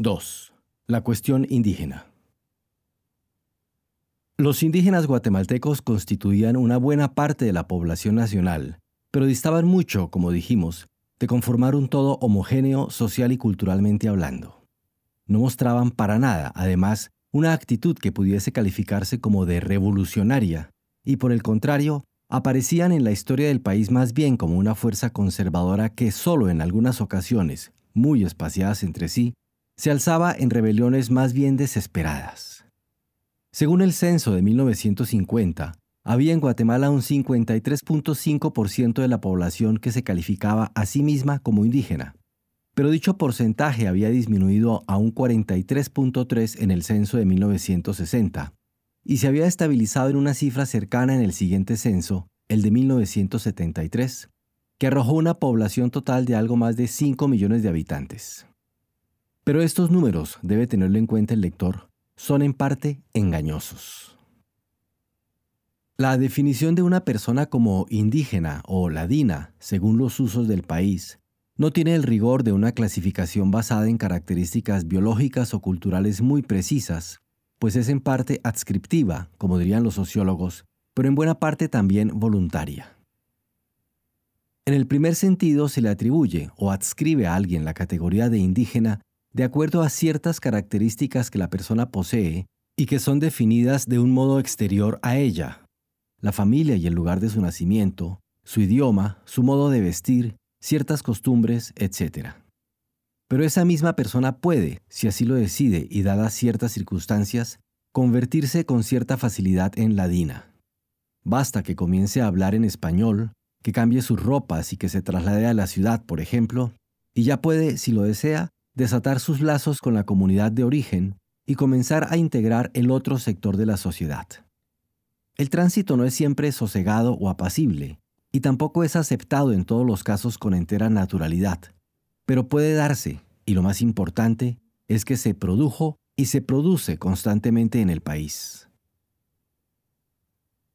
2. La cuestión indígena. Los indígenas guatemaltecos constituían una buena parte de la población nacional, pero distaban mucho, como dijimos, de conformar un todo homogéneo social y culturalmente hablando. No mostraban para nada, además, una actitud que pudiese calificarse como de revolucionaria, y por el contrario, aparecían en la historia del país más bien como una fuerza conservadora que solo en algunas ocasiones, muy espaciadas entre sí, se alzaba en rebeliones más bien desesperadas. Según el censo de 1950, había en Guatemala un 53.5% de la población que se calificaba a sí misma como indígena, pero dicho porcentaje había disminuido a un 43.3 en el censo de 1960 y se había estabilizado en una cifra cercana en el siguiente censo, el de 1973, que arrojó una población total de algo más de 5 millones de habitantes. Pero estos números, debe tenerlo en cuenta el lector, son en parte engañosos. La definición de una persona como indígena o ladina, según los usos del país, no tiene el rigor de una clasificación basada en características biológicas o culturales muy precisas, pues es en parte adscriptiva, como dirían los sociólogos, pero en buena parte también voluntaria. En el primer sentido se le atribuye o adscribe a alguien la categoría de indígena de acuerdo a ciertas características que la persona posee y que son definidas de un modo exterior a ella. La familia y el lugar de su nacimiento, su idioma, su modo de vestir, ciertas costumbres, etc. Pero esa misma persona puede, si así lo decide y dadas ciertas circunstancias, convertirse con cierta facilidad en ladina. Basta que comience a hablar en español, que cambie sus ropas y que se traslade a la ciudad, por ejemplo, y ya puede, si lo desea, desatar sus lazos con la comunidad de origen y comenzar a integrar el otro sector de la sociedad. El tránsito no es siempre sosegado o apacible, y tampoco es aceptado en todos los casos con entera naturalidad, pero puede darse, y lo más importante es que se produjo y se produce constantemente en el país.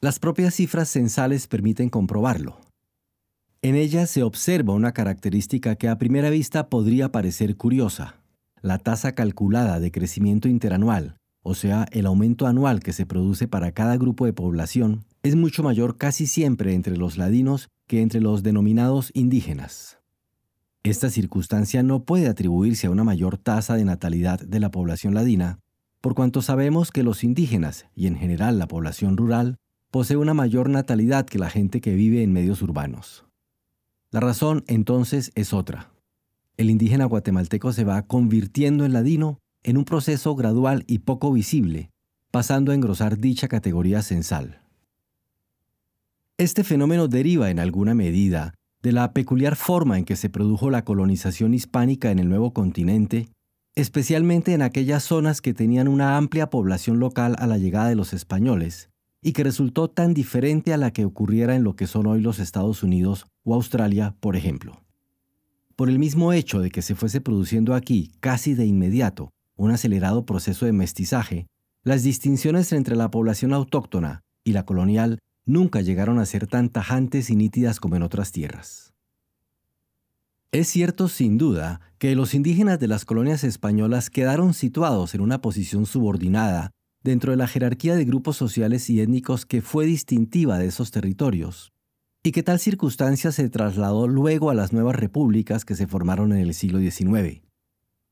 Las propias cifras censales permiten comprobarlo. En ella se observa una característica que a primera vista podría parecer curiosa. La tasa calculada de crecimiento interanual, o sea, el aumento anual que se produce para cada grupo de población, es mucho mayor casi siempre entre los ladinos que entre los denominados indígenas. Esta circunstancia no puede atribuirse a una mayor tasa de natalidad de la población ladina, por cuanto sabemos que los indígenas, y en general la población rural, posee una mayor natalidad que la gente que vive en medios urbanos. La razón entonces es otra. El indígena guatemalteco se va convirtiendo en ladino en un proceso gradual y poco visible, pasando a engrosar dicha categoría censal. Este fenómeno deriva en alguna medida de la peculiar forma en que se produjo la colonización hispánica en el nuevo continente, especialmente en aquellas zonas que tenían una amplia población local a la llegada de los españoles, y que resultó tan diferente a la que ocurriera en lo que son hoy los Estados Unidos o Australia, por ejemplo. Por el mismo hecho de que se fuese produciendo aquí, casi de inmediato, un acelerado proceso de mestizaje, las distinciones entre la población autóctona y la colonial nunca llegaron a ser tan tajantes y nítidas como en otras tierras. Es cierto, sin duda, que los indígenas de las colonias españolas quedaron situados en una posición subordinada dentro de la jerarquía de grupos sociales y étnicos que fue distintiva de esos territorios, y que tal circunstancia se trasladó luego a las nuevas repúblicas que se formaron en el siglo XIX.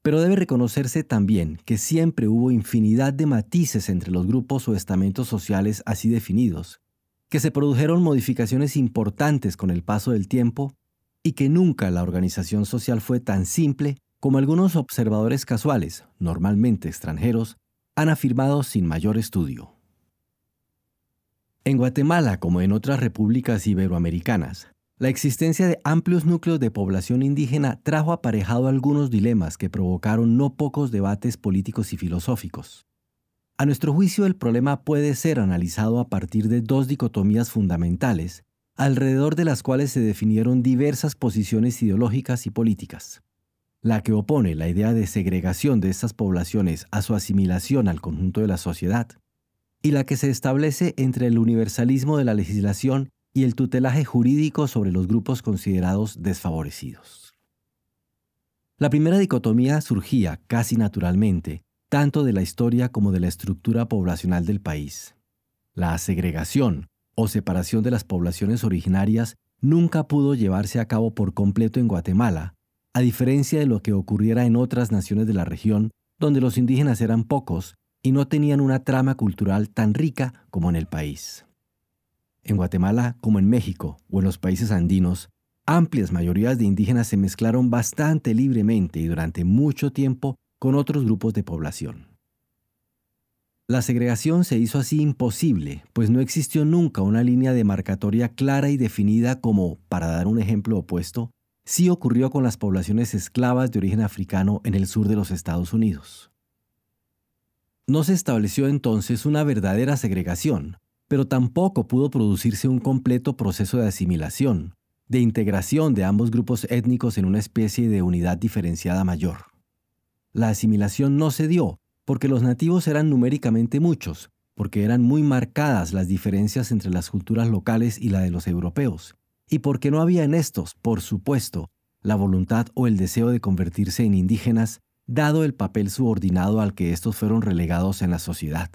Pero debe reconocerse también que siempre hubo infinidad de matices entre los grupos o estamentos sociales así definidos, que se produjeron modificaciones importantes con el paso del tiempo y que nunca la organización social fue tan simple como algunos observadores casuales, normalmente extranjeros, han afirmado sin mayor estudio. En Guatemala, como en otras repúblicas iberoamericanas, la existencia de amplios núcleos de población indígena trajo aparejado algunos dilemas que provocaron no pocos debates políticos y filosóficos. A nuestro juicio, el problema puede ser analizado a partir de dos dicotomías fundamentales, alrededor de las cuales se definieron diversas posiciones ideológicas y políticas la que opone la idea de segregación de estas poblaciones a su asimilación al conjunto de la sociedad, y la que se establece entre el universalismo de la legislación y el tutelaje jurídico sobre los grupos considerados desfavorecidos. La primera dicotomía surgía, casi naturalmente, tanto de la historia como de la estructura poblacional del país. La segregación o separación de las poblaciones originarias nunca pudo llevarse a cabo por completo en Guatemala, a diferencia de lo que ocurriera en otras naciones de la región, donde los indígenas eran pocos y no tenían una trama cultural tan rica como en el país. En Guatemala, como en México o en los países andinos, amplias mayorías de indígenas se mezclaron bastante libremente y durante mucho tiempo con otros grupos de población. La segregación se hizo así imposible, pues no existió nunca una línea demarcatoria clara y definida como, para dar un ejemplo opuesto, sí ocurrió con las poblaciones esclavas de origen africano en el sur de los Estados Unidos. No se estableció entonces una verdadera segregación, pero tampoco pudo producirse un completo proceso de asimilación, de integración de ambos grupos étnicos en una especie de unidad diferenciada mayor. La asimilación no se dio porque los nativos eran numéricamente muchos, porque eran muy marcadas las diferencias entre las culturas locales y la de los europeos, y porque no había en estos, por supuesto, la voluntad o el deseo de convertirse en indígenas, dado el papel subordinado al que estos fueron relegados en la sociedad.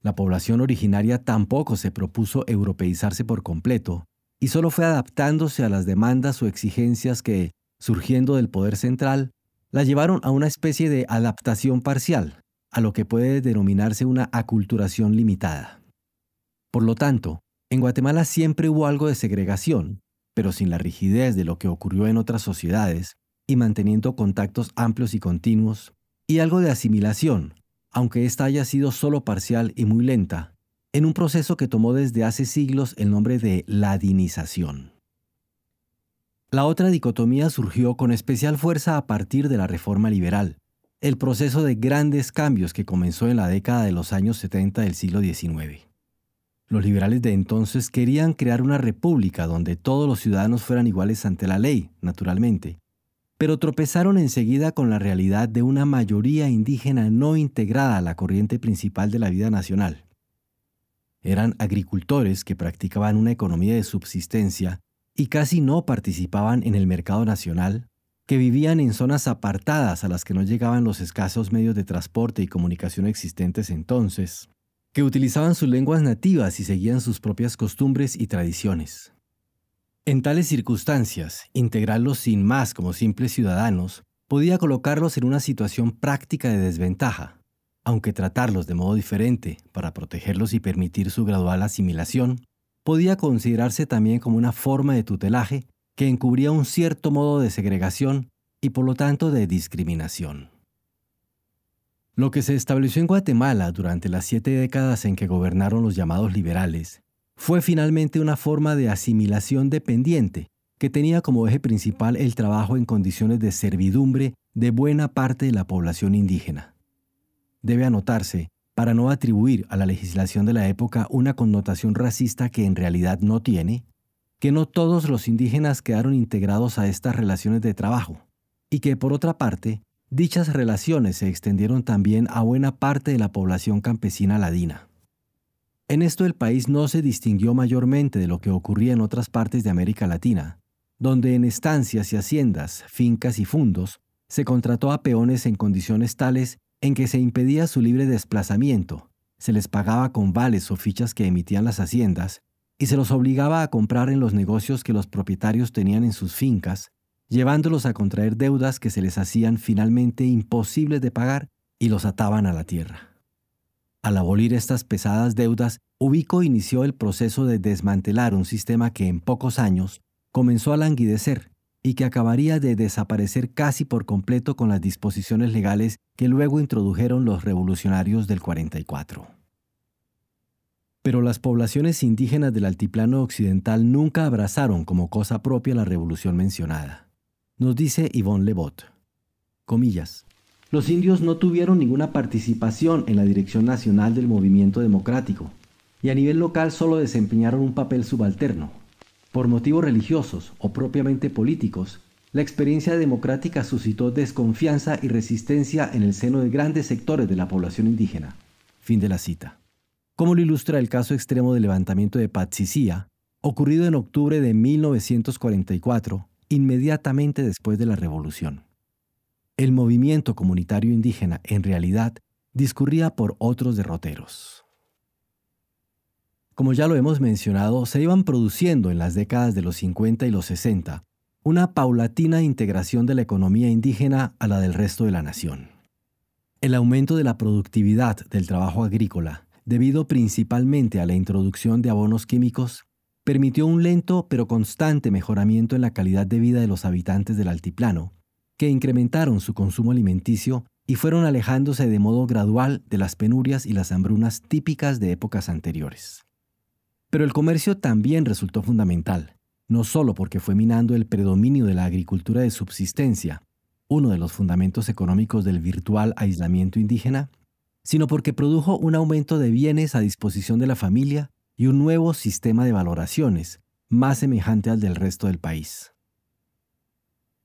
La población originaria tampoco se propuso europeizarse por completo, y solo fue adaptándose a las demandas o exigencias que, surgiendo del poder central, la llevaron a una especie de adaptación parcial, a lo que puede denominarse una aculturación limitada. Por lo tanto, en Guatemala siempre hubo algo de segregación, pero sin la rigidez de lo que ocurrió en otras sociedades, y manteniendo contactos amplios y continuos, y algo de asimilación, aunque ésta haya sido solo parcial y muy lenta, en un proceso que tomó desde hace siglos el nombre de ladinización. La otra dicotomía surgió con especial fuerza a partir de la reforma liberal, el proceso de grandes cambios que comenzó en la década de los años 70 del siglo XIX. Los liberales de entonces querían crear una república donde todos los ciudadanos fueran iguales ante la ley, naturalmente, pero tropezaron enseguida con la realidad de una mayoría indígena no integrada a la corriente principal de la vida nacional. Eran agricultores que practicaban una economía de subsistencia y casi no participaban en el mercado nacional, que vivían en zonas apartadas a las que no llegaban los escasos medios de transporte y comunicación existentes entonces, que utilizaban sus lenguas nativas y seguían sus propias costumbres y tradiciones. En tales circunstancias, integrarlos sin más como simples ciudadanos podía colocarlos en una situación práctica de desventaja, aunque tratarlos de modo diferente para protegerlos y permitir su gradual asimilación, podía considerarse también como una forma de tutelaje que encubría un cierto modo de segregación y por lo tanto de discriminación. Lo que se estableció en Guatemala durante las siete décadas en que gobernaron los llamados liberales fue finalmente una forma de asimilación dependiente que tenía como eje principal el trabajo en condiciones de servidumbre de buena parte de la población indígena. Debe anotarse para no atribuir a la legislación de la época una connotación racista que en realidad no tiene, que no todos los indígenas quedaron integrados a estas relaciones de trabajo, y que por otra parte, dichas relaciones se extendieron también a buena parte de la población campesina ladina. En esto el país no se distinguió mayormente de lo que ocurría en otras partes de América Latina, donde en estancias y haciendas, fincas y fundos, se contrató a peones en condiciones tales en que se impedía su libre desplazamiento, se les pagaba con vales o fichas que emitían las haciendas, y se los obligaba a comprar en los negocios que los propietarios tenían en sus fincas, llevándolos a contraer deudas que se les hacían finalmente imposibles de pagar y los ataban a la tierra. Al abolir estas pesadas deudas, Ubico inició el proceso de desmantelar un sistema que en pocos años comenzó a languidecer y que acabaría de desaparecer casi por completo con las disposiciones legales que luego introdujeron los revolucionarios del 44. Pero las poblaciones indígenas del altiplano occidental nunca abrazaron como cosa propia la revolución mencionada. Nos dice Yvonne Lebot. Comillas. Los indios no tuvieron ninguna participación en la dirección nacional del movimiento democrático y a nivel local solo desempeñaron un papel subalterno, por motivos religiosos o propiamente políticos, la experiencia democrática suscitó desconfianza y resistencia en el seno de grandes sectores de la población indígena. Fin de la cita. Como lo ilustra el caso extremo del levantamiento de Patsicía, ocurrido en octubre de 1944, inmediatamente después de la revolución. el movimiento comunitario indígena en realidad discurría por otros derroteros. Como ya lo hemos mencionado, se iban produciendo en las décadas de los 50 y los 60 una paulatina integración de la economía indígena a la del resto de la nación. El aumento de la productividad del trabajo agrícola, debido principalmente a la introducción de abonos químicos, permitió un lento pero constante mejoramiento en la calidad de vida de los habitantes del altiplano, que incrementaron su consumo alimenticio y fueron alejándose de modo gradual de las penurias y las hambrunas típicas de épocas anteriores. Pero el comercio también resultó fundamental, no solo porque fue minando el predominio de la agricultura de subsistencia, uno de los fundamentos económicos del virtual aislamiento indígena, sino porque produjo un aumento de bienes a disposición de la familia y un nuevo sistema de valoraciones, más semejante al del resto del país.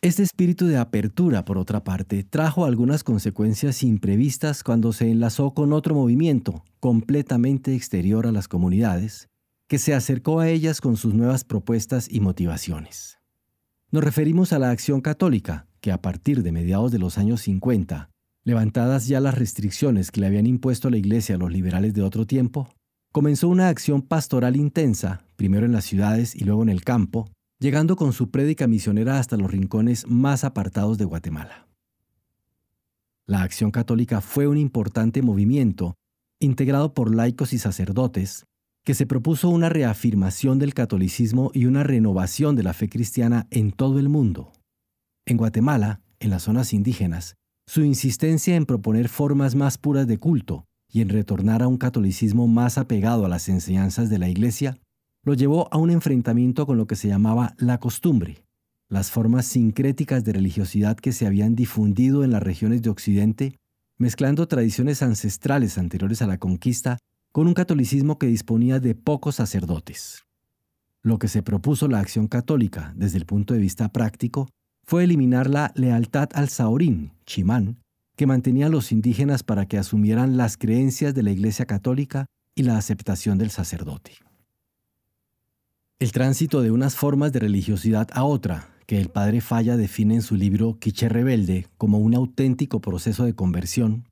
Este espíritu de apertura, por otra parte, trajo algunas consecuencias imprevistas cuando se enlazó con otro movimiento completamente exterior a las comunidades, que se acercó a ellas con sus nuevas propuestas y motivaciones. Nos referimos a la acción católica, que a partir de mediados de los años 50, levantadas ya las restricciones que le habían impuesto la Iglesia a los liberales de otro tiempo, comenzó una acción pastoral intensa, primero en las ciudades y luego en el campo, llegando con su prédica misionera hasta los rincones más apartados de Guatemala. La Acción Católica fue un importante movimiento, integrado por laicos y sacerdotes, que se propuso una reafirmación del catolicismo y una renovación de la fe cristiana en todo el mundo. En Guatemala, en las zonas indígenas, su insistencia en proponer formas más puras de culto y en retornar a un catolicismo más apegado a las enseñanzas de la Iglesia lo llevó a un enfrentamiento con lo que se llamaba la costumbre, las formas sincréticas de religiosidad que se habían difundido en las regiones de Occidente, mezclando tradiciones ancestrales anteriores a la conquista con un catolicismo que disponía de pocos sacerdotes. Lo que se propuso la acción católica desde el punto de vista práctico fue eliminar la lealtad al saorín, chimán, que mantenía a los indígenas para que asumieran las creencias de la Iglesia católica y la aceptación del sacerdote. El tránsito de unas formas de religiosidad a otra, que el padre Falla define en su libro Quiche Rebelde como un auténtico proceso de conversión,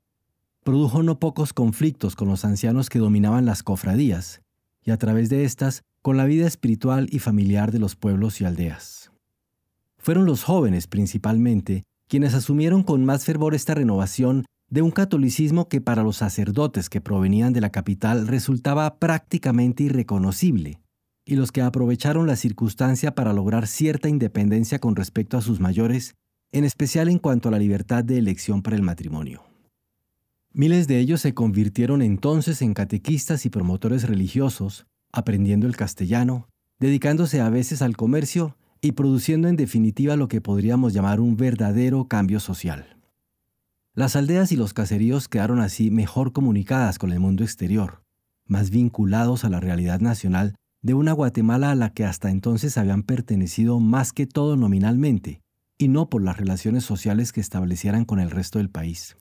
produjo no pocos conflictos con los ancianos que dominaban las cofradías, y a través de estas con la vida espiritual y familiar de los pueblos y aldeas. Fueron los jóvenes principalmente quienes asumieron con más fervor esta renovación de un catolicismo que para los sacerdotes que provenían de la capital resultaba prácticamente irreconocible, y los que aprovecharon la circunstancia para lograr cierta independencia con respecto a sus mayores, en especial en cuanto a la libertad de elección para el matrimonio. Miles de ellos se convirtieron entonces en catequistas y promotores religiosos, aprendiendo el castellano, dedicándose a veces al comercio y produciendo en definitiva lo que podríamos llamar un verdadero cambio social. Las aldeas y los caseríos quedaron así mejor comunicadas con el mundo exterior, más vinculados a la realidad nacional de una Guatemala a la que hasta entonces habían pertenecido más que todo nominalmente, y no por las relaciones sociales que establecieran con el resto del país.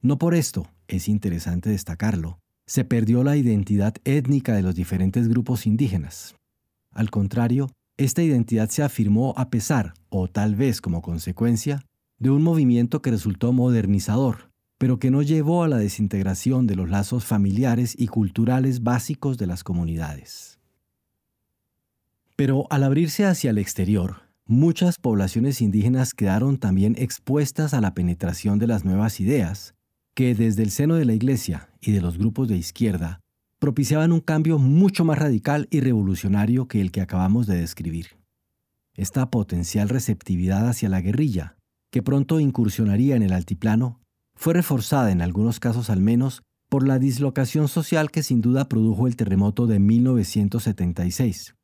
No por esto, es interesante destacarlo, se perdió la identidad étnica de los diferentes grupos indígenas. Al contrario, esta identidad se afirmó a pesar, o tal vez como consecuencia, de un movimiento que resultó modernizador, pero que no llevó a la desintegración de los lazos familiares y culturales básicos de las comunidades. Pero al abrirse hacia el exterior, muchas poblaciones indígenas quedaron también expuestas a la penetración de las nuevas ideas, que desde el seno de la Iglesia y de los grupos de izquierda propiciaban un cambio mucho más radical y revolucionario que el que acabamos de describir. Esta potencial receptividad hacia la guerrilla, que pronto incursionaría en el altiplano, fue reforzada en algunos casos al menos por la dislocación social que sin duda produjo el terremoto de 1976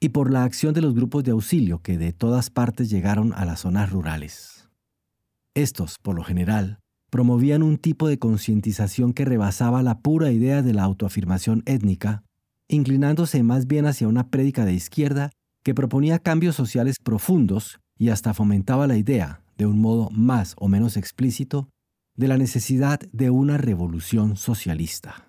y por la acción de los grupos de auxilio que de todas partes llegaron a las zonas rurales. Estos, por lo general, promovían un tipo de concientización que rebasaba la pura idea de la autoafirmación étnica, inclinándose más bien hacia una prédica de izquierda que proponía cambios sociales profundos y hasta fomentaba la idea, de un modo más o menos explícito, de la necesidad de una revolución socialista.